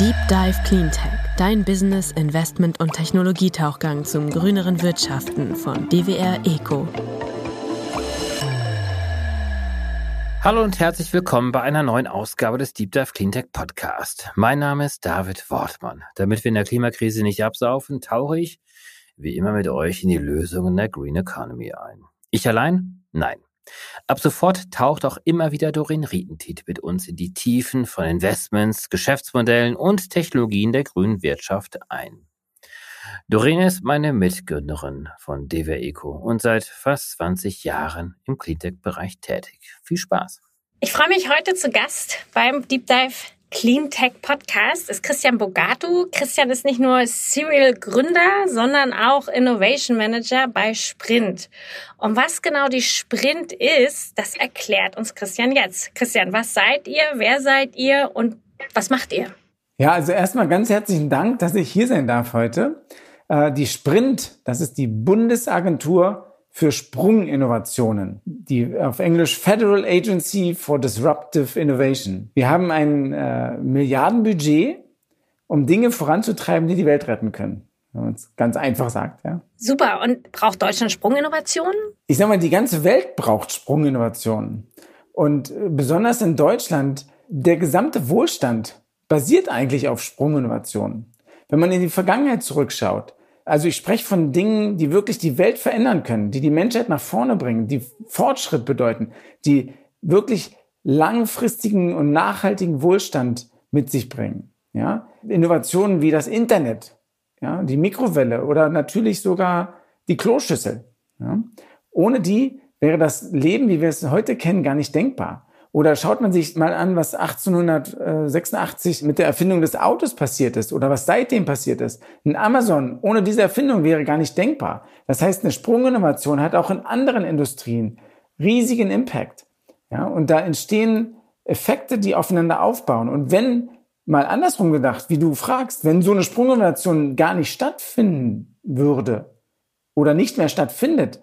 Deep Dive Cleantech, dein Business, Investment und Technologietauchgang zum grüneren Wirtschaften von DWR Eco. Hallo und herzlich willkommen bei einer neuen Ausgabe des Deep Dive Cleantech Podcast. Mein Name ist David Wortmann. Damit wir in der Klimakrise nicht absaufen, tauche ich wie immer mit euch in die Lösungen der Green Economy ein. Ich allein? Nein. Ab sofort taucht auch immer wieder Doreen Rietentit mit uns in die Tiefen von Investments, Geschäftsmodellen und Technologien der grünen Wirtschaft ein. Doreen ist meine Mitgründerin von DWR Eco und seit fast 20 Jahren im Cleantech-Bereich tätig. Viel Spaß! Ich freue mich heute zu Gast beim Deep Dive Clean Tech Podcast ist Christian Bogatu. Christian ist nicht nur Serial Gründer, sondern auch Innovation Manager bei Sprint. Und was genau die Sprint ist, das erklärt uns Christian jetzt. Christian, was seid ihr? Wer seid ihr? Und was macht ihr? Ja, also erstmal ganz herzlichen Dank, dass ich hier sein darf heute. Äh, die Sprint, das ist die Bundesagentur für Sprunginnovationen, die auf Englisch Federal Agency for Disruptive Innovation. Wir haben ein äh, Milliardenbudget, um Dinge voranzutreiben, die die Welt retten können. Wenn man es ganz einfach sagt, ja. Super. Und braucht Deutschland Sprunginnovationen? Ich sag mal, die ganze Welt braucht Sprunginnovationen. Und besonders in Deutschland, der gesamte Wohlstand basiert eigentlich auf Sprunginnovationen. Wenn man in die Vergangenheit zurückschaut, also ich spreche von Dingen, die wirklich die Welt verändern können, die die Menschheit nach vorne bringen, die Fortschritt bedeuten, die wirklich langfristigen und nachhaltigen Wohlstand mit sich bringen. Ja? Innovationen wie das Internet, ja, die Mikrowelle oder natürlich sogar die Kloschüssel. Ja? Ohne die wäre das Leben, wie wir es heute kennen, gar nicht denkbar. Oder schaut man sich mal an, was 1886 mit der Erfindung des Autos passiert ist oder was seitdem passiert ist. Ein Amazon ohne diese Erfindung wäre gar nicht denkbar. Das heißt, eine Sprunginnovation hat auch in anderen Industrien riesigen Impact. Ja, und da entstehen Effekte, die aufeinander aufbauen. Und wenn mal andersrum gedacht, wie du fragst, wenn so eine Sprunginnovation gar nicht stattfinden würde oder nicht mehr stattfindet,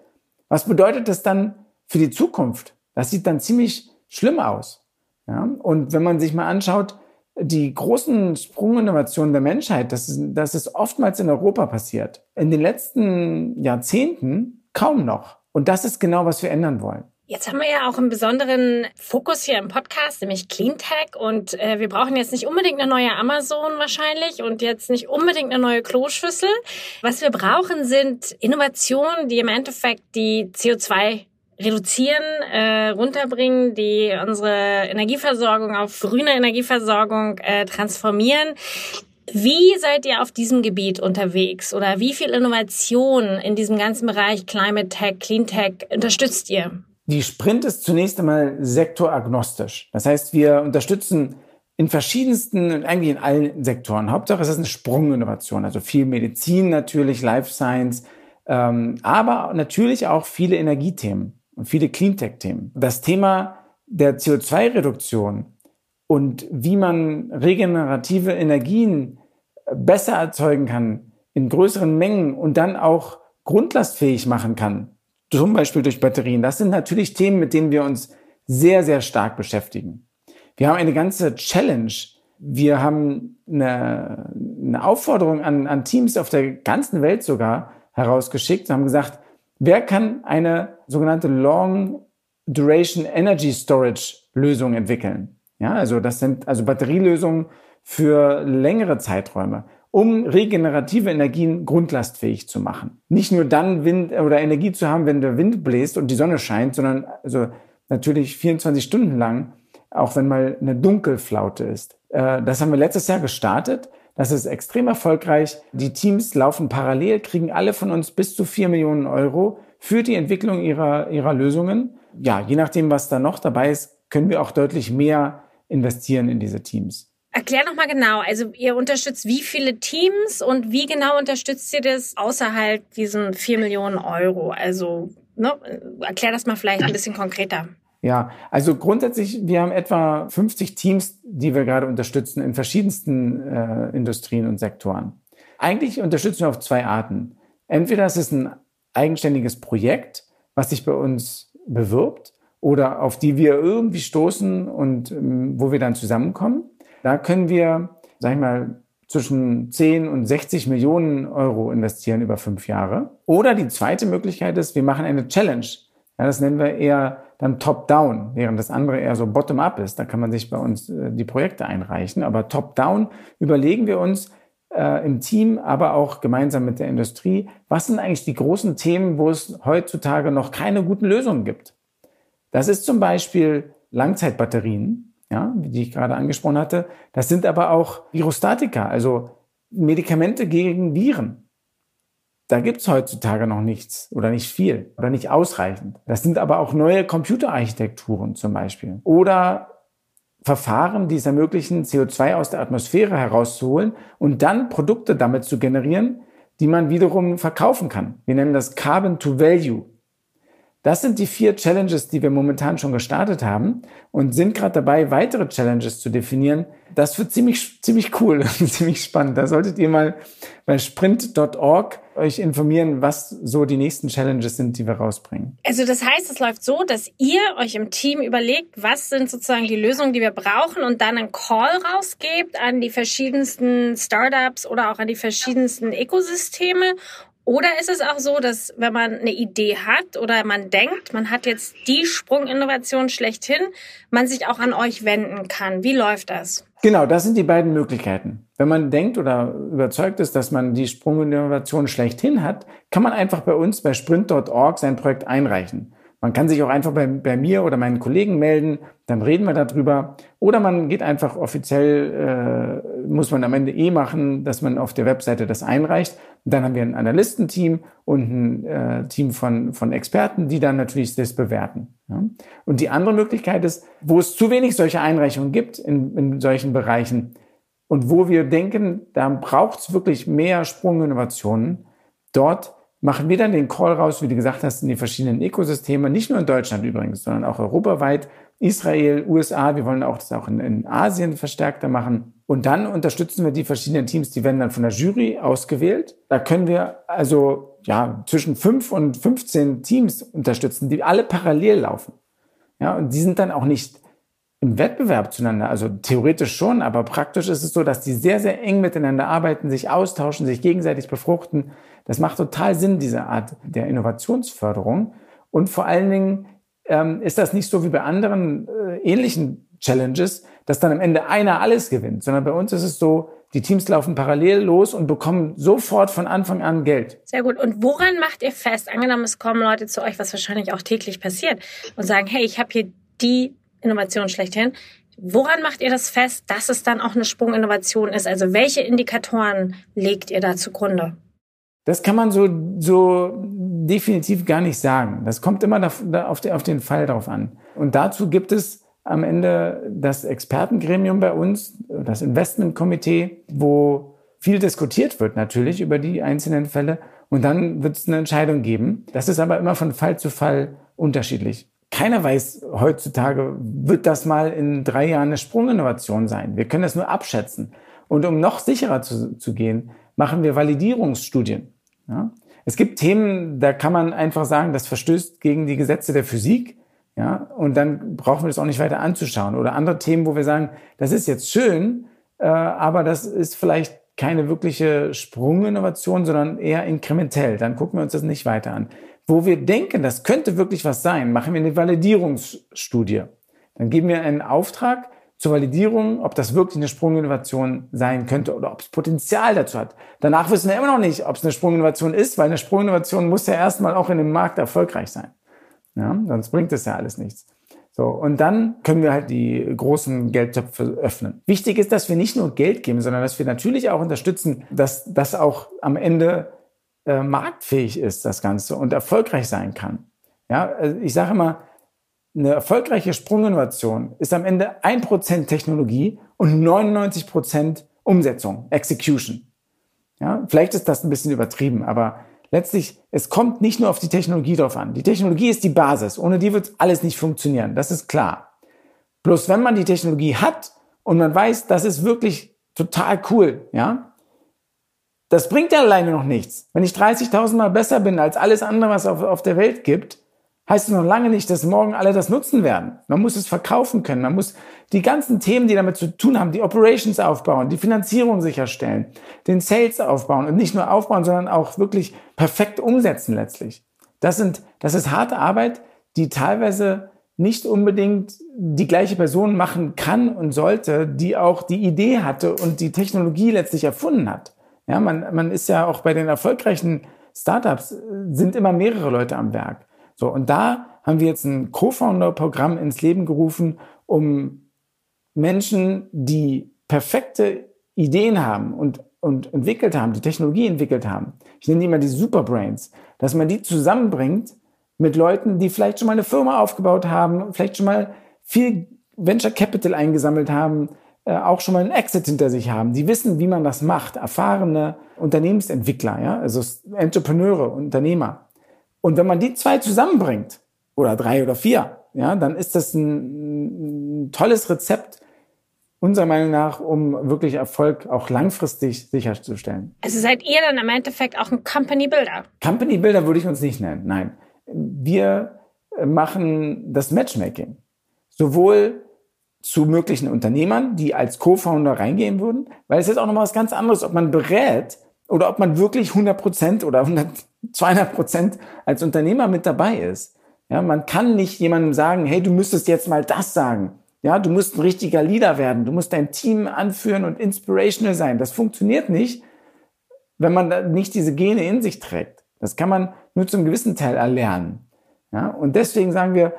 was bedeutet das dann für die Zukunft? Das sieht dann ziemlich schlimm aus. Ja? Und wenn man sich mal anschaut, die großen Sprunginnovationen der Menschheit, das ist, das ist oftmals in Europa passiert. In den letzten Jahrzehnten kaum noch. Und das ist genau, was wir ändern wollen. Jetzt haben wir ja auch einen besonderen Fokus hier im Podcast, nämlich Cleantech. Und äh, wir brauchen jetzt nicht unbedingt eine neue Amazon wahrscheinlich und jetzt nicht unbedingt eine neue Kloschüssel. Was wir brauchen, sind Innovationen, die im Endeffekt die CO2 reduzieren, äh, runterbringen, die unsere Energieversorgung auf grüne Energieversorgung äh, transformieren. Wie seid ihr auf diesem Gebiet unterwegs oder wie viel Innovation in diesem ganzen Bereich Climate Tech, Clean Tech unterstützt ihr? Die Sprint ist zunächst einmal sektoragnostisch. Das heißt, wir unterstützen in verschiedensten, eigentlich in allen Sektoren. Hauptsache es ist eine Sprunginnovation, also viel Medizin natürlich, Life Science, ähm, aber natürlich auch viele Energiethemen und viele Cleantech-Themen. Das Thema der CO2-Reduktion und wie man regenerative Energien besser erzeugen kann in größeren Mengen und dann auch grundlastfähig machen kann, zum Beispiel durch Batterien. Das sind natürlich Themen, mit denen wir uns sehr, sehr stark beschäftigen. Wir haben eine ganze Challenge. Wir haben eine, eine Aufforderung an, an Teams auf der ganzen Welt sogar herausgeschickt und haben gesagt, Wer kann eine sogenannte Long Duration Energy Storage Lösung entwickeln? Ja, also das sind also Batterielösungen für längere Zeiträume, um regenerative Energien grundlastfähig zu machen. Nicht nur dann Wind oder Energie zu haben, wenn der Wind bläst und die Sonne scheint, sondern also natürlich 24 Stunden lang, auch wenn mal eine Dunkelflaute ist. Äh, das haben wir letztes Jahr gestartet. Das ist extrem erfolgreich. Die Teams laufen parallel, kriegen alle von uns bis zu vier Millionen Euro für die Entwicklung ihrer, ihrer Lösungen. Ja, je nachdem, was da noch dabei ist, können wir auch deutlich mehr investieren in diese Teams. Erklär noch mal genau. Also ihr unterstützt wie viele Teams und wie genau unterstützt ihr das außerhalb diesen vier Millionen Euro? Also ne, erklär das mal vielleicht ein bisschen konkreter. Ja, also grundsätzlich, wir haben etwa 50 Teams, die wir gerade unterstützen in verschiedensten äh, Industrien und Sektoren. Eigentlich unterstützen wir auf zwei Arten. Entweder es ist ein eigenständiges Projekt, was sich bei uns bewirbt oder auf die wir irgendwie stoßen und ähm, wo wir dann zusammenkommen. Da können wir sag ich mal, zwischen 10 und 60 Millionen Euro investieren über fünf Jahre. Oder die zweite Möglichkeit ist, wir machen eine Challenge. Ja, das nennen wir eher dann Top-Down, während das andere eher so Bottom-Up ist. Da kann man sich bei uns äh, die Projekte einreichen. Aber Top-Down überlegen wir uns äh, im Team, aber auch gemeinsam mit der Industrie, was sind eigentlich die großen Themen, wo es heutzutage noch keine guten Lösungen gibt. Das ist zum Beispiel Langzeitbatterien ja, die ich gerade angesprochen hatte. Das sind aber auch Virostatika, also Medikamente gegen Viren. Da gibt's heutzutage noch nichts oder nicht viel oder nicht ausreichend. Das sind aber auch neue Computerarchitekturen zum Beispiel. Oder Verfahren, die es ermöglichen, CO2 aus der Atmosphäre herauszuholen und dann Produkte damit zu generieren, die man wiederum verkaufen kann. Wir nennen das Carbon to Value. Das sind die vier Challenges, die wir momentan schon gestartet haben und sind gerade dabei, weitere Challenges zu definieren. Das wird ziemlich, ziemlich cool, ziemlich spannend. Da solltet ihr mal bei sprint.org euch informieren, was so die nächsten Challenges sind, die wir rausbringen. Also das heißt, es läuft so, dass ihr euch im Team überlegt, was sind sozusagen die Lösungen, die wir brauchen und dann einen Call rausgebt an die verschiedensten Startups oder auch an die verschiedensten Ökosysteme oder ist es auch so, dass wenn man eine Idee hat oder man denkt, man hat jetzt die Sprunginnovation schlechthin, man sich auch an euch wenden kann? Wie läuft das? Genau, das sind die beiden Möglichkeiten. Wenn man denkt oder überzeugt ist, dass man die Sprunginnovation schlechthin hat, kann man einfach bei uns bei sprint.org sein Projekt einreichen. Man kann sich auch einfach bei, bei, mir oder meinen Kollegen melden, dann reden wir darüber. Oder man geht einfach offiziell, äh, muss man am Ende eh machen, dass man auf der Webseite das einreicht. Dann haben wir ein Analystenteam und ein äh, Team von, von Experten, die dann natürlich das bewerten. Ja? Und die andere Möglichkeit ist, wo es zu wenig solche Einreichungen gibt in, in solchen Bereichen und wo wir denken, da braucht es wirklich mehr Sprunginnovationen, dort machen wir dann den Call raus, wie du gesagt hast, in die verschiedenen Ökosysteme, nicht nur in Deutschland übrigens, sondern auch europaweit, Israel, USA, wir wollen auch das auch in, in Asien verstärkter machen. Und dann unterstützen wir die verschiedenen Teams, die werden dann von der Jury ausgewählt. Da können wir also ja zwischen fünf und 15 Teams unterstützen, die alle parallel laufen. Ja, und die sind dann auch nicht im Wettbewerb zueinander, also theoretisch schon, aber praktisch ist es so, dass die sehr, sehr eng miteinander arbeiten, sich austauschen, sich gegenseitig befruchten. Das macht total Sinn, diese Art der Innovationsförderung. Und vor allen Dingen ähm, ist das nicht so wie bei anderen äh, ähnlichen Challenges, dass dann am Ende einer alles gewinnt, sondern bei uns ist es so, die Teams laufen parallel los und bekommen sofort von Anfang an Geld. Sehr gut. Und woran macht ihr fest? Angenommen, es kommen Leute zu euch, was wahrscheinlich auch täglich passiert, und sagen, hey, ich habe hier die Innovation schlechthin. Woran macht ihr das fest, dass es dann auch eine Sprunginnovation ist? Also welche Indikatoren legt ihr da zugrunde? Das kann man so, so definitiv gar nicht sagen. Das kommt immer auf, den Fall drauf an. Und dazu gibt es am Ende das Expertengremium bei uns, das Investmentkomitee, wo viel diskutiert wird natürlich über die einzelnen Fälle. Und dann wird es eine Entscheidung geben. Das ist aber immer von Fall zu Fall unterschiedlich. Keiner weiß heutzutage, wird das mal in drei Jahren eine Sprunginnovation sein. Wir können das nur abschätzen. Und um noch sicherer zu, zu gehen, machen wir Validierungsstudien. Ja? Es gibt Themen, da kann man einfach sagen, das verstößt gegen die Gesetze der Physik. Ja, und dann brauchen wir das auch nicht weiter anzuschauen. Oder andere Themen, wo wir sagen, das ist jetzt schön, äh, aber das ist vielleicht keine wirkliche Sprunginnovation, sondern eher inkrementell. Dann gucken wir uns das nicht weiter an wo wir denken, das könnte wirklich was sein, machen wir eine Validierungsstudie. Dann geben wir einen Auftrag zur Validierung, ob das wirklich eine Sprunginnovation sein könnte oder ob es Potenzial dazu hat. Danach wissen wir immer noch nicht, ob es eine Sprunginnovation ist, weil eine Sprunginnovation muss ja erstmal auch in dem Markt erfolgreich sein. Ja, sonst bringt es ja alles nichts. So, und dann können wir halt die großen Geldtöpfe öffnen. Wichtig ist, dass wir nicht nur Geld geben, sondern dass wir natürlich auch unterstützen, dass das auch am Ende äh, marktfähig ist, das Ganze, und erfolgreich sein kann. Ja, also ich sage immer, eine erfolgreiche Sprunginnovation ist am Ende ein Prozent Technologie und 99% Umsetzung, Execution. Ja, vielleicht ist das ein bisschen übertrieben, aber letztlich, es kommt nicht nur auf die Technologie drauf an. Die Technologie ist die Basis. Ohne die wird alles nicht funktionieren. Das ist klar. Bloß wenn man die Technologie hat und man weiß, das ist wirklich total cool, ja, das bringt ja alleine noch nichts. Wenn ich 30.000 Mal besser bin als alles andere, was es auf, auf der Welt gibt, heißt noch lange nicht, dass morgen alle das nutzen werden. Man muss es verkaufen können. Man muss die ganzen Themen, die damit zu tun haben, die Operations aufbauen, die Finanzierung sicherstellen, den Sales aufbauen und nicht nur aufbauen, sondern auch wirklich perfekt umsetzen letztlich. Das sind, das ist harte Arbeit, die teilweise nicht unbedingt die gleiche Person machen kann und sollte, die auch die Idee hatte und die Technologie letztlich erfunden hat. Ja, man, man ist ja auch bei den erfolgreichen Startups sind immer mehrere Leute am Werk. So, und da haben wir jetzt ein Co-Founder-Programm ins Leben gerufen, um Menschen, die perfekte Ideen haben und, und entwickelt haben, die Technologie entwickelt haben. Ich nenne die immer die Superbrains, dass man die zusammenbringt mit Leuten, die vielleicht schon mal eine Firma aufgebaut haben, vielleicht schon mal viel Venture Capital eingesammelt haben, äh, auch schon mal einen Exit hinter sich haben. Die wissen, wie man das macht. Erfahrene Unternehmensentwickler, ja, also Entrepreneure, Unternehmer. Und wenn man die zwei zusammenbringt, oder drei oder vier, ja, dann ist das ein, ein tolles Rezept, unserer Meinung nach, um wirklich Erfolg auch langfristig sicherzustellen. Also seid ihr dann im Endeffekt auch ein Company Builder? Company Builder würde ich uns nicht nennen, nein. Wir machen das Matchmaking. Sowohl zu möglichen Unternehmern, die als Co-Founder reingehen würden, weil es ist auch nochmal was ganz anderes, ob man berät oder ob man wirklich 100 Prozent oder 100, 200 Prozent als Unternehmer mit dabei ist. Ja, man kann nicht jemandem sagen, hey, du müsstest jetzt mal das sagen. Ja, du musst ein richtiger Leader werden. Du musst dein Team anführen und inspirational sein. Das funktioniert nicht, wenn man nicht diese Gene in sich trägt. Das kann man nur zum gewissen Teil erlernen. Ja, und deswegen sagen wir,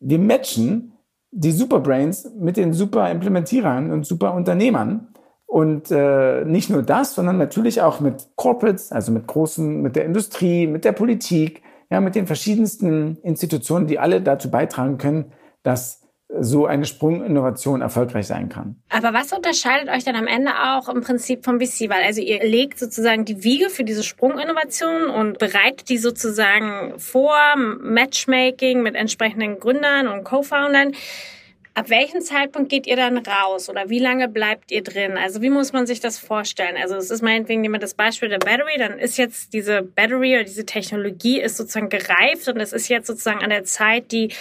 wir matchen die Superbrains mit den super Implementierern und super Unternehmern. Und äh, nicht nur das, sondern natürlich auch mit Corporates, also mit großen, mit der Industrie, mit der Politik, ja, mit den verschiedensten Institutionen, die alle dazu beitragen können, dass so eine Sprunginnovation erfolgreich sein kann. Aber was unterscheidet euch dann am Ende auch im Prinzip vom VC? Weil also ihr legt sozusagen die Wiege für diese Sprunginnovation und bereitet die sozusagen vor, Matchmaking mit entsprechenden Gründern und Co-Foundern. Ab welchem Zeitpunkt geht ihr dann raus oder wie lange bleibt ihr drin? Also wie muss man sich das vorstellen? Also es ist meinetwegen nehmen wir das Beispiel der Battery, dann ist jetzt diese Battery oder diese Technologie ist sozusagen gereift und es ist jetzt sozusagen an der Zeit, die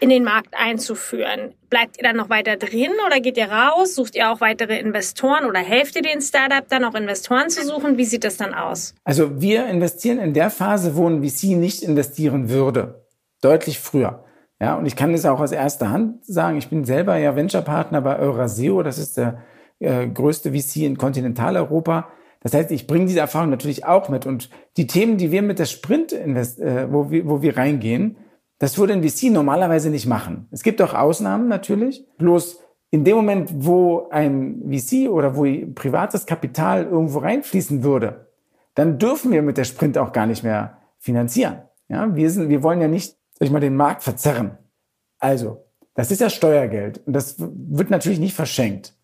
in den Markt einzuführen. Bleibt ihr dann noch weiter drin oder geht ihr raus? Sucht ihr auch weitere Investoren oder helft ihr den Startup dann auch Investoren zu suchen? Wie sieht das dann aus? Also wir investieren in der Phase, wo ein VC nicht investieren würde. Deutlich früher. Ja, und ich kann das auch aus erster Hand sagen. Ich bin selber ja Venture-Partner bei Euraseo. Das ist der äh, größte VC in Kontinentaleuropa. Das heißt, ich bringe diese Erfahrung natürlich auch mit. Und die Themen, die wir mit der Sprint, invest äh, wo, wir, wo wir reingehen, das würde ein VC normalerweise nicht machen. Es gibt auch Ausnahmen natürlich. Bloß in dem Moment, wo ein VC oder wo privates Kapital irgendwo reinfließen würde, dann dürfen wir mit der Sprint auch gar nicht mehr finanzieren. Ja, wir sind, wir wollen ja nicht sag ich mal, den Markt verzerren. Also, das ist ja Steuergeld und das wird natürlich nicht verschenkt.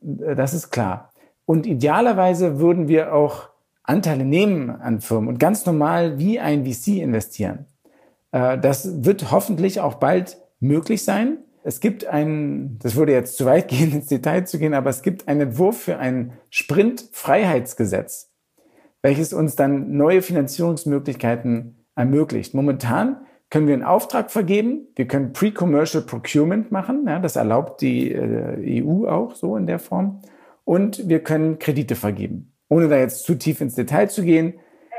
Das ist klar. Und idealerweise würden wir auch Anteile nehmen an Firmen und ganz normal wie ein VC investieren. Äh, das wird hoffentlich auch bald möglich sein. Es gibt einen, das würde jetzt zu weit gehen, ins Detail zu gehen, aber es gibt einen Entwurf für ein Sprint-Freiheitsgesetz, welches uns dann neue Finanzierungsmöglichkeiten ermöglicht. Momentan können wir einen Auftrag vergeben. Wir können Pre-Commercial Procurement machen. Ja, das erlaubt die äh, EU auch so in der Form. Und wir können Kredite vergeben. Ohne da jetzt zu tief ins Detail zu gehen,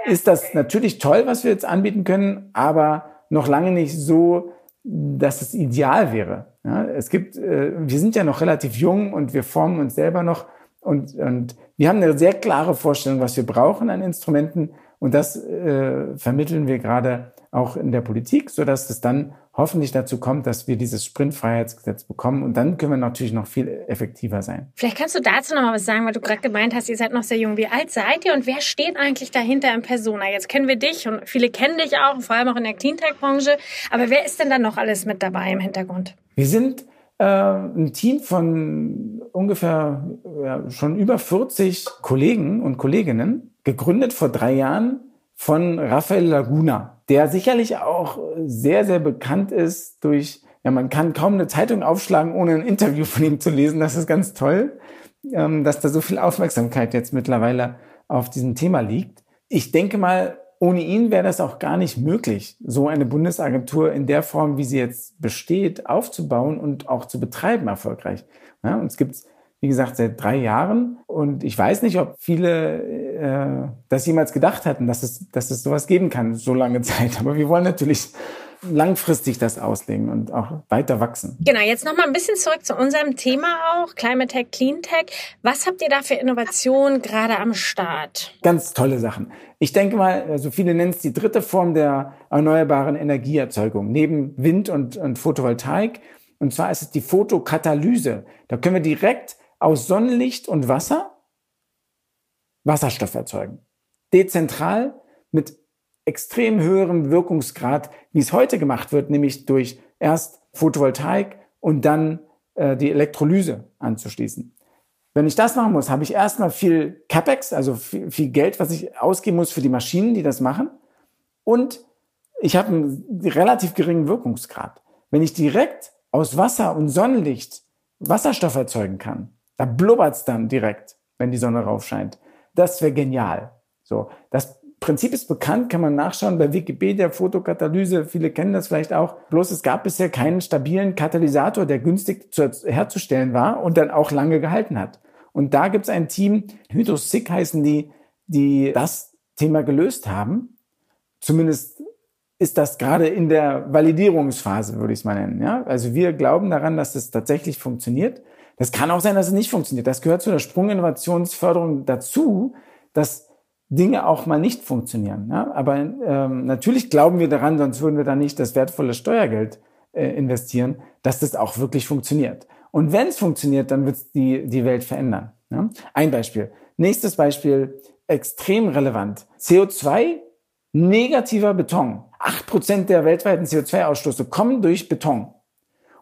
ist das natürlich toll, was wir jetzt anbieten können, aber noch lange nicht so, dass es ideal wäre. Ja, es gibt, äh, wir sind ja noch relativ jung und wir formen uns selber noch und, und wir haben eine sehr klare Vorstellung, was wir brauchen an Instrumenten und das äh, vermitteln wir gerade auch in der Politik, so dass es dann hoffentlich dazu kommt, dass wir dieses Sprintfreiheitsgesetz bekommen und dann können wir natürlich noch viel effektiver sein. Vielleicht kannst du dazu noch mal was sagen, weil du gerade gemeint hast, ihr seid noch sehr jung. Wie alt seid ihr und wer steht eigentlich dahinter in Persona? Jetzt kennen wir dich und viele kennen dich auch, vor allem auch in der Cleantech-Branche. Aber wer ist denn da noch alles mit dabei im Hintergrund? Wir sind äh, ein Team von ungefähr ja, schon über 40 Kollegen und Kolleginnen, gegründet vor drei Jahren von Rafael Laguna, der sicherlich auch sehr, sehr bekannt ist durch, ja, man kann kaum eine Zeitung aufschlagen, ohne ein Interview von ihm zu lesen. Das ist ganz toll, ähm, dass da so viel Aufmerksamkeit jetzt mittlerweile auf diesem Thema liegt. Ich denke mal, ohne ihn wäre das auch gar nicht möglich, so eine Bundesagentur in der Form, wie sie jetzt besteht, aufzubauen und auch zu betreiben erfolgreich. Ja, und es gibt wie gesagt, seit drei Jahren. Und ich weiß nicht, ob viele äh, das jemals gedacht hatten, dass es, dass es sowas geben kann, so lange Zeit. Aber wir wollen natürlich langfristig das auslegen und auch weiter wachsen. Genau, jetzt noch mal ein bisschen zurück zu unserem Thema auch, Climate Tech, Clean Tech. Was habt ihr da für Innovationen gerade am Start? Ganz tolle Sachen. Ich denke mal, also viele nennen es die dritte Form der erneuerbaren Energieerzeugung, neben Wind und, und Photovoltaik. Und zwar ist es die Photokatalyse. Da können wir direkt aus Sonnenlicht und Wasser Wasserstoff erzeugen. Dezentral mit extrem höherem Wirkungsgrad, wie es heute gemacht wird, nämlich durch erst Photovoltaik und dann äh, die Elektrolyse anzuschließen. Wenn ich das machen muss, habe ich erstmal viel CapEx, also viel, viel Geld, was ich ausgeben muss für die Maschinen, die das machen. Und ich habe einen relativ geringen Wirkungsgrad. Wenn ich direkt aus Wasser und Sonnenlicht Wasserstoff erzeugen kann, da blubbert's dann direkt, wenn die Sonne raufscheint. Das wäre genial. So, das Prinzip ist bekannt, kann man nachschauen bei Wikipedia, Fotokatalyse, viele kennen das vielleicht auch. Bloß es gab bisher keinen stabilen Katalysator, der günstig zu, herzustellen war und dann auch lange gehalten hat. Und da gibt es ein Team, Hydrosic heißen die, die das Thema gelöst haben. Zumindest ist das gerade in der Validierungsphase, würde ich es mal nennen. Ja? Also wir glauben daran, dass es tatsächlich funktioniert. Das kann auch sein, dass es nicht funktioniert. Das gehört zu der Sprunginnovationsförderung dazu, dass Dinge auch mal nicht funktionieren. Ja? Aber ähm, natürlich glauben wir daran, sonst würden wir da nicht das wertvolle Steuergeld äh, investieren, dass das auch wirklich funktioniert. Und wenn es funktioniert, dann wird es die, die Welt verändern. Ja? Ein Beispiel. Nächstes Beispiel, extrem relevant. CO2, negativer Beton. Acht Prozent der weltweiten CO2-Ausstoße kommen durch Beton.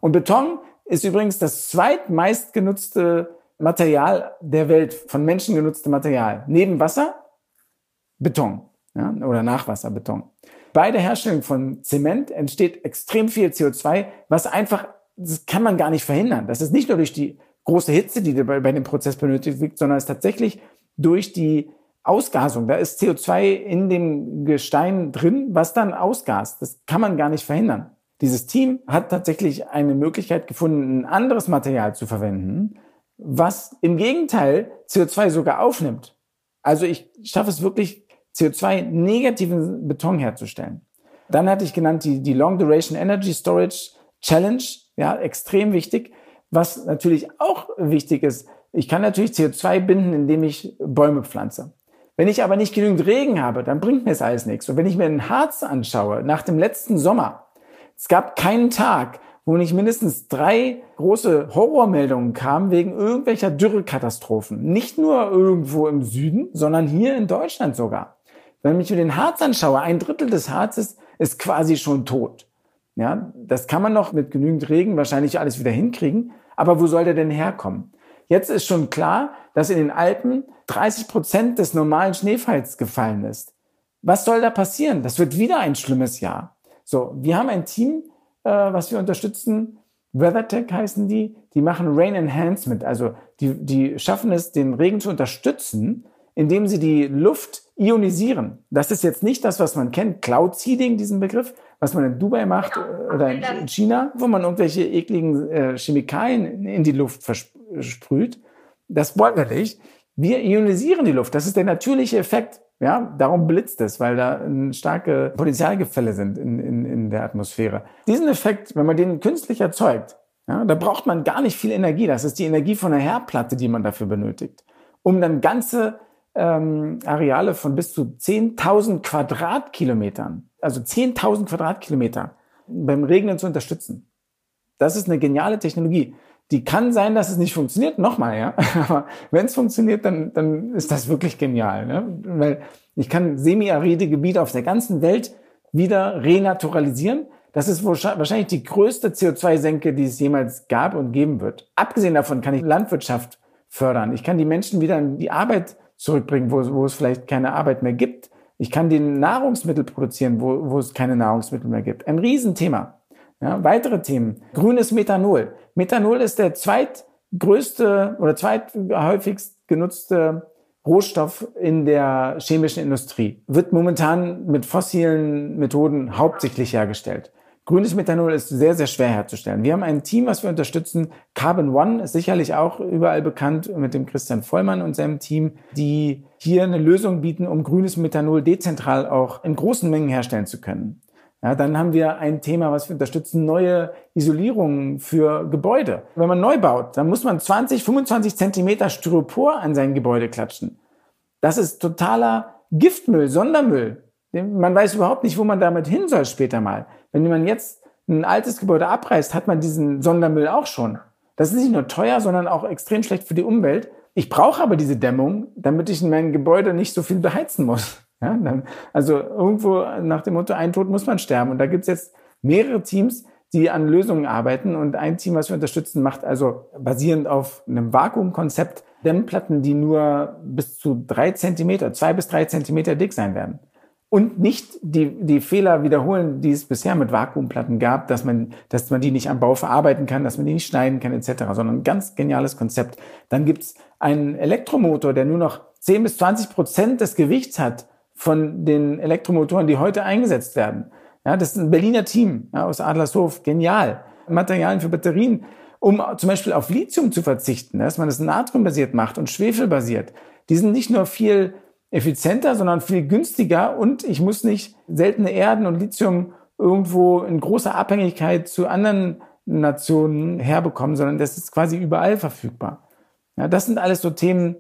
Und Beton ist übrigens das zweitmeist genutzte Material der Welt, von Menschen genutzte Material. Neben Wasser, Beton ja, oder Nachwasserbeton. Bei der Herstellung von Zement entsteht extrem viel CO2, was einfach, das kann man gar nicht verhindern. Das ist nicht nur durch die große Hitze, die bei, bei dem Prozess benötigt wird, sondern es ist tatsächlich durch die Ausgasung. Da ist CO2 in dem Gestein drin, was dann ausgast. Das kann man gar nicht verhindern. Dieses Team hat tatsächlich eine Möglichkeit gefunden, ein anderes Material zu verwenden, was im Gegenteil CO2 sogar aufnimmt. Also ich schaffe es wirklich, CO2-negativen Beton herzustellen. Dann hatte ich genannt die, die Long Duration Energy Storage Challenge, ja, extrem wichtig. Was natürlich auch wichtig ist, ich kann natürlich CO2 binden, indem ich Bäume pflanze. Wenn ich aber nicht genügend Regen habe, dann bringt mir das alles nichts. Und wenn ich mir den Harz anschaue, nach dem letzten Sommer, es gab keinen Tag, wo nicht mindestens drei große Horrormeldungen kamen wegen irgendwelcher Dürrekatastrophen. Nicht nur irgendwo im Süden, sondern hier in Deutschland sogar. Wenn ich mir den Harz anschaue, ein Drittel des Harzes ist quasi schon tot. Ja, das kann man noch mit genügend Regen wahrscheinlich alles wieder hinkriegen. Aber wo soll der denn herkommen? Jetzt ist schon klar, dass in den Alpen 30 Prozent des normalen Schneefalls gefallen ist. Was soll da passieren? Das wird wieder ein schlimmes Jahr. So, wir haben ein Team, äh, was wir unterstützen. WeatherTech heißen die. Die machen Rain Enhancement. Also die, die schaffen es, den Regen zu unterstützen, indem sie die Luft ionisieren. Das ist jetzt nicht das, was man kennt, Cloud Seeding, diesen Begriff, was man in Dubai macht genau. Äh, oder in China, wo man irgendwelche ekligen äh, Chemikalien in die Luft versprüht. Das wollen wir nicht. Wir ionisieren die Luft. Das ist der natürliche Effekt ja, darum blitzt es, weil da starke Potenzialgefälle sind in, in, in der Atmosphäre. Diesen Effekt, wenn man den künstlich erzeugt, ja, da braucht man gar nicht viel Energie. Das ist die Energie von einer Herdplatte, die man dafür benötigt, um dann ganze ähm, Areale von bis zu 10.000 Quadratkilometern, also 10.000 Quadratkilometer beim Regnen zu unterstützen. Das ist eine geniale Technologie die kann sein, dass es nicht funktioniert, nochmal, ja. Aber wenn es funktioniert, dann, dann ist das wirklich genial. Ne? Weil ich kann semi-aride Gebiete auf der ganzen Welt wieder renaturalisieren. Das ist wahrscheinlich die größte CO2-Senke, die es jemals gab und geben wird. Abgesehen davon kann ich Landwirtschaft fördern. Ich kann die Menschen wieder in die Arbeit zurückbringen, wo, wo es vielleicht keine Arbeit mehr gibt. Ich kann den Nahrungsmittel produzieren, wo, wo es keine Nahrungsmittel mehr gibt. Ein Riesenthema. Ja, weitere Themen. Grünes Methanol. Methanol ist der zweitgrößte oder zweithäufigst genutzte Rohstoff in der chemischen Industrie, wird momentan mit fossilen Methoden hauptsächlich hergestellt. Grünes Methanol ist sehr, sehr schwer herzustellen. Wir haben ein Team, was wir unterstützen. Carbon One ist sicherlich auch überall bekannt mit dem Christian Vollmann und seinem Team, die hier eine Lösung bieten, um grünes Methanol dezentral auch in großen Mengen herstellen zu können. Ja, dann haben wir ein Thema, was wir unterstützen, neue Isolierungen für Gebäude. Wenn man neu baut, dann muss man 20, 25 Zentimeter Styropor an sein Gebäude klatschen. Das ist totaler Giftmüll, Sondermüll. Man weiß überhaupt nicht, wo man damit hin soll später mal. Wenn man jetzt ein altes Gebäude abreißt, hat man diesen Sondermüll auch schon. Das ist nicht nur teuer, sondern auch extrem schlecht für die Umwelt. Ich brauche aber diese Dämmung, damit ich in meinem Gebäude nicht so viel beheizen muss. Ja, dann, also irgendwo nach dem Motto, ein Tod muss man sterben. Und da gibt's jetzt mehrere Teams, die an Lösungen arbeiten. Und ein Team, was wir unterstützen, macht also basierend auf einem Vakuumkonzept Dämmplatten, die nur bis zu drei Zentimeter, zwei bis drei Zentimeter dick sein werden. Und nicht die, die Fehler wiederholen, die es bisher mit Vakuumplatten gab, dass man, dass man die nicht am Bau verarbeiten kann, dass man die nicht schneiden kann, etc., sondern ein ganz geniales Konzept. Dann gibt's einen Elektromotor, der nur noch 10 bis 20 Prozent des Gewichts hat von den Elektromotoren, die heute eingesetzt werden. Ja, das ist ein Berliner Team ja, aus Adlershof, genial. Materialien für Batterien, um zum Beispiel auf Lithium zu verzichten, dass man das natriumbasiert macht und schwefelbasiert. Die sind nicht nur viel effizienter, sondern viel günstiger und ich muss nicht seltene Erden und Lithium irgendwo in großer Abhängigkeit zu anderen Nationen herbekommen, sondern das ist quasi überall verfügbar. Ja, das sind alles so Themen,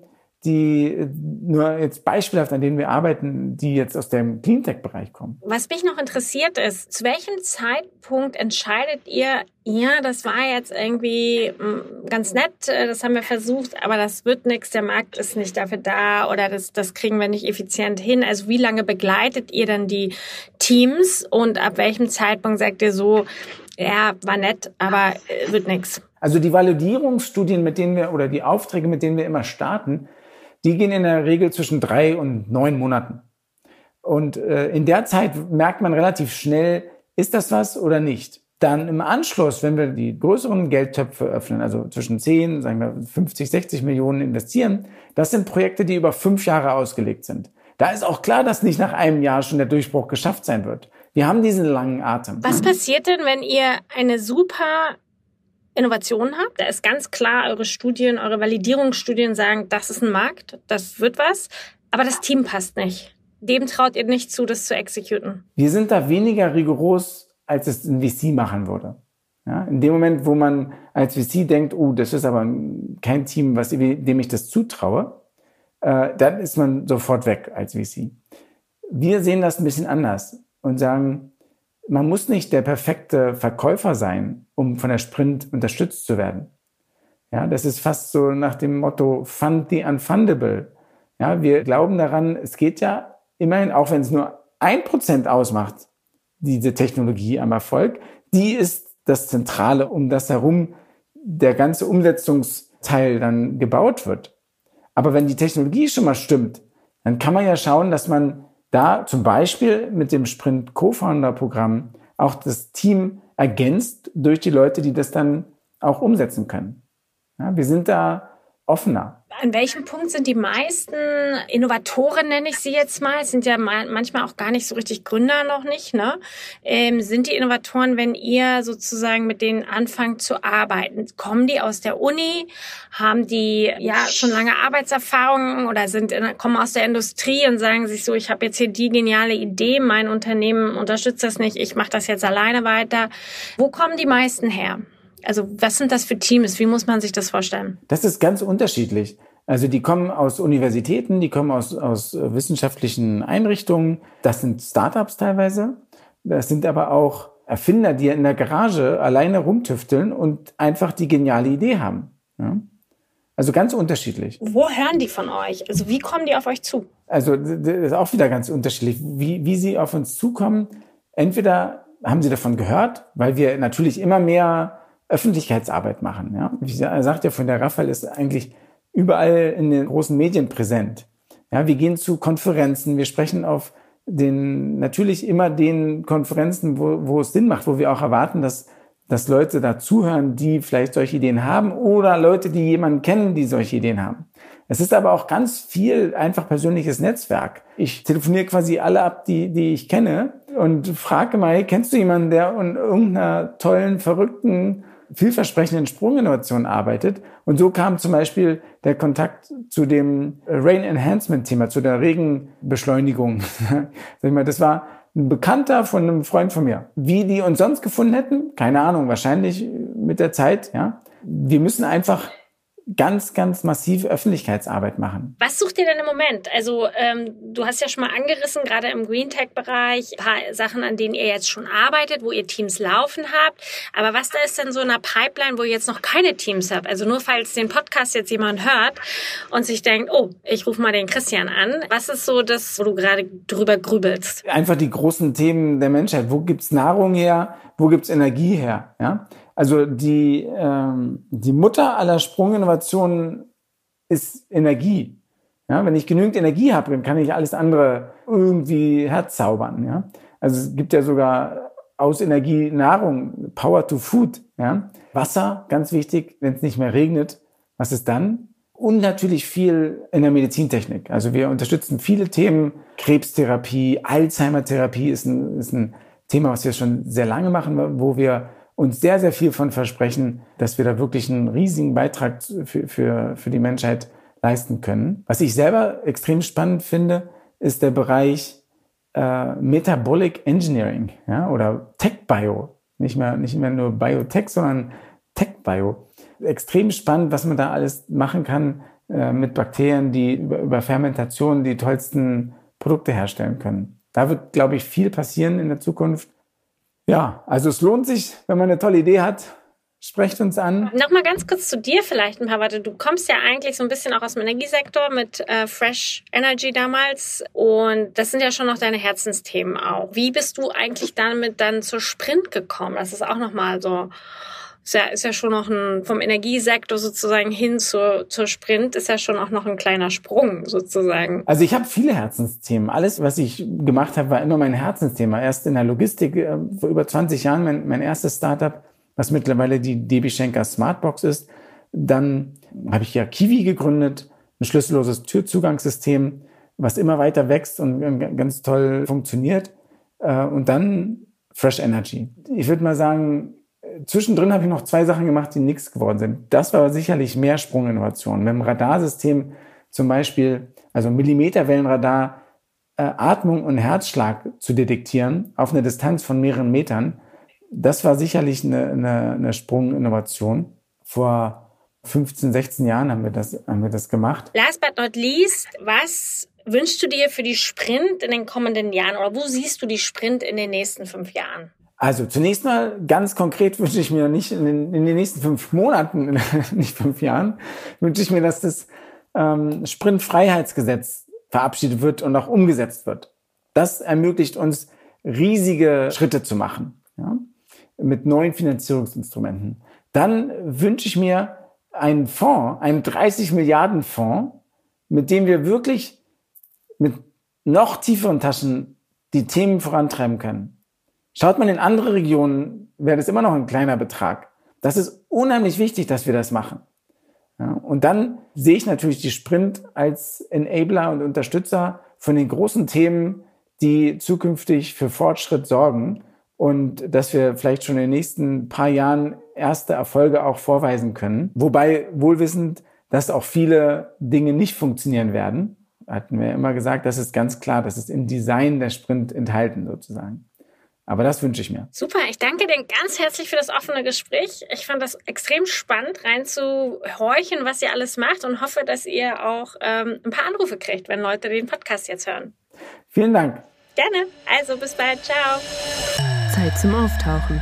die nur jetzt beispielhaft, an denen wir arbeiten, die jetzt aus dem Cleantech-Bereich kommen. Was mich noch interessiert ist, zu welchem Zeitpunkt entscheidet ihr, ja, das war jetzt irgendwie hm, ganz nett, äh, das haben wir versucht, aber das wird nichts, der Markt ist nicht dafür da oder das, das kriegen wir nicht effizient hin. Also wie lange begleitet ihr dann die Teams und ab welchem Zeitpunkt sagt ihr so, ja, war nett, aber äh, wird nichts? Also die Validierungsstudien, mit denen wir oder die Aufträge, mit denen wir immer starten, die gehen in der Regel zwischen drei und neun Monaten. Und äh, in der Zeit merkt man relativ schnell, ist das was oder nicht. Dann im Anschluss, wenn wir die größeren Geldtöpfe öffnen, also zwischen 10, sagen wir 50, 60 Millionen investieren, das sind Projekte, die über fünf Jahre ausgelegt sind. Da ist auch klar, dass nicht nach einem Jahr schon der Durchbruch geschafft sein wird. Wir haben diesen langen Atem. Was passiert denn, wenn ihr eine super Innovationen habt. Da ist ganz klar, eure Studien, eure Validierungsstudien sagen, das ist ein Markt, das wird was, aber das Team passt nicht. Dem traut ihr nicht zu, das zu exekuten. Wir sind da weniger rigoros, als es ein VC machen würde. Ja, in dem Moment, wo man als VC denkt, oh, das ist aber kein Team, was, dem ich das zutraue, äh, dann ist man sofort weg als VC. Wir sehen das ein bisschen anders und sagen, man muss nicht der perfekte Verkäufer sein, um von der Sprint unterstützt zu werden. Ja, das ist fast so nach dem Motto Fund the Unfundable. Ja, wir glauben daran, es geht ja immerhin, auch wenn es nur ein Prozent ausmacht, diese Technologie am Erfolg, die ist das Zentrale, um das herum der ganze Umsetzungsteil dann gebaut wird. Aber wenn die Technologie schon mal stimmt, dann kann man ja schauen, dass man da zum Beispiel mit dem Sprint Co-Founder-Programm auch das Team ergänzt durch die Leute, die das dann auch umsetzen können. Ja, wir sind da offener an welchem Punkt sind die meisten Innovatoren, nenne ich sie jetzt mal, sind ja manchmal auch gar nicht so richtig Gründer noch nicht, ne? Ähm, sind die Innovatoren, wenn ihr sozusagen mit denen anfangt zu arbeiten? Kommen die aus der Uni? Haben die ja schon lange Arbeitserfahrungen oder sind kommen aus der Industrie und sagen sich so, ich habe jetzt hier die geniale Idee, mein Unternehmen unterstützt das nicht, ich mache das jetzt alleine weiter. Wo kommen die meisten her? Also was sind das für Teams? Wie muss man sich das vorstellen? Das ist ganz unterschiedlich. Also die kommen aus Universitäten, die kommen aus, aus wissenschaftlichen Einrichtungen. Das sind Startups teilweise. Das sind aber auch Erfinder, die in der Garage alleine rumtüfteln und einfach die geniale Idee haben. Ja? Also ganz unterschiedlich. Wo hören die von euch? Also wie kommen die auf euch zu? Also das ist auch wieder ganz unterschiedlich. Wie, wie sie auf uns zukommen, entweder haben sie davon gehört, weil wir natürlich immer mehr Öffentlichkeitsarbeit machen. Ja? Wie sagt ja von der Raphael ist eigentlich überall in den großen Medien präsent. Ja, wir gehen zu Konferenzen, wir sprechen auf den, natürlich immer den Konferenzen, wo, wo es Sinn macht, wo wir auch erwarten, dass, dass Leute da zuhören, die vielleicht solche Ideen haben oder Leute, die jemanden kennen, die solche Ideen haben. Es ist aber auch ganz viel einfach persönliches Netzwerk. Ich telefoniere quasi alle ab, die, die ich kenne und frage mal, kennst du jemanden, der an irgendeiner tollen, verrückten, vielversprechenden Sprunginnovation arbeitet? Und so kam zum Beispiel der Kontakt zu dem Rain Enhancement Thema, zu der Regenbeschleunigung. Das war ein Bekannter von einem Freund von mir. Wie die uns sonst gefunden hätten? Keine Ahnung, wahrscheinlich mit der Zeit, ja. Wir müssen einfach ganz, ganz massiv Öffentlichkeitsarbeit machen. Was sucht ihr denn im Moment? Also ähm, du hast ja schon mal angerissen, gerade im Green Tech-Bereich, ein paar Sachen, an denen ihr jetzt schon arbeitet, wo ihr Teams laufen habt. Aber was da ist denn so in einer Pipeline, wo ihr jetzt noch keine Teams habt? Also nur falls den Podcast jetzt jemand hört und sich denkt, oh, ich rufe mal den Christian an. Was ist so das, wo du gerade drüber grübelst? Einfach die großen Themen der Menschheit. Wo gibt's Nahrung her? Wo gibt's Energie her? Ja? Also die, ähm, die Mutter aller Sprunginnovationen ist Energie. Ja, wenn ich genügend Energie habe, dann kann ich alles andere irgendwie herzaubern. Ja? Also es gibt ja sogar aus Energie Nahrung, Power to Food. Ja? Wasser, ganz wichtig, wenn es nicht mehr regnet, was ist dann? Und natürlich viel in der Medizintechnik. Also wir unterstützen viele Themen. Krebstherapie, Alzheimer-Therapie ist ein, ist ein Thema, was wir schon sehr lange machen, wo wir uns sehr, sehr viel von versprechen, dass wir da wirklich einen riesigen Beitrag für, für, für die Menschheit leisten können. Was ich selber extrem spannend finde, ist der Bereich äh, Metabolic Engineering ja, oder Tech Bio. Nicht mehr, nicht mehr nur Biotech, sondern Tech Bio. Extrem spannend, was man da alles machen kann äh, mit Bakterien, die über, über Fermentation die tollsten Produkte herstellen können. Da wird, glaube ich, viel passieren in der Zukunft. Ja, also es lohnt sich, wenn man eine tolle Idee hat, sprecht uns an. Nochmal ganz kurz zu dir vielleicht ein paar Worte. Du kommst ja eigentlich so ein bisschen auch aus dem Energiesektor mit äh, Fresh Energy damals und das sind ja schon noch deine Herzensthemen auch. Wie bist du eigentlich damit dann zur Sprint gekommen? Das ist auch nochmal so ist ja, ist ja schon noch ein, vom Energiesektor sozusagen hin zur, zur Sprint, ist ja schon auch noch ein kleiner Sprung sozusagen. Also ich habe viele Herzensthemen. Alles, was ich gemacht habe, war immer mein Herzensthema. Erst in der Logistik, äh, vor über 20 Jahren mein, mein erstes Startup, was mittlerweile die DB Schenker Smartbox ist. Dann habe ich ja Kiwi gegründet, ein schlüsselloses Türzugangssystem, was immer weiter wächst und ganz toll funktioniert. Äh, und dann Fresh Energy. Ich würde mal sagen, zwischendrin habe ich noch zwei Sachen gemacht, die nichts geworden sind. Das war sicherlich mehr Sprunginnovation. Mit dem Radarsystem zum Beispiel, also Millimeterwellenradar, äh, Atmung und Herzschlag zu detektieren auf einer Distanz von mehreren Metern, das war sicherlich eine, eine, eine Sprunginnovation. Vor 15, 16 Jahren haben wir das, haben wir das gemacht. Last but not least, was wünschst du dir für die Sprint in den kommenden Jahren oder wo siehst du die Sprint in den nächsten fünf Jahren? Also zunächst mal ganz konkret wünsche ich mir nicht in den, in den nächsten fünf Monaten, nicht fünf Jahren, wünsche ich mir, dass das ähm, Sprintfreiheitsgesetz verabschiedet wird und auch umgesetzt wird. Das ermöglicht uns riesige Schritte zu machen ja, mit neuen Finanzierungsinstrumenten. Dann wünsche ich mir einen Fonds, einen 30 Milliarden Fonds, mit dem wir wirklich mit noch tieferen Taschen die Themen vorantreiben können. Schaut man in andere Regionen, wäre das immer noch ein kleiner Betrag. Das ist unheimlich wichtig, dass wir das machen. Ja, und dann sehe ich natürlich die Sprint als Enabler und Unterstützer von den großen Themen, die zukünftig für Fortschritt sorgen und dass wir vielleicht schon in den nächsten paar Jahren erste Erfolge auch vorweisen können. Wobei wohlwissend, dass auch viele Dinge nicht funktionieren werden. Hatten wir immer gesagt, das ist ganz klar, das ist im Design der Sprint enthalten sozusagen. Aber das wünsche ich mir. Super, ich danke dir ganz herzlich für das offene Gespräch. Ich fand das extrem spannend, reinzuhorchen, was ihr alles macht und hoffe, dass ihr auch ähm, ein paar Anrufe kriegt, wenn Leute den Podcast jetzt hören. Vielen Dank. Gerne. Also bis bald. Ciao. Zeit zum Auftauchen.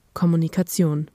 Kommunikation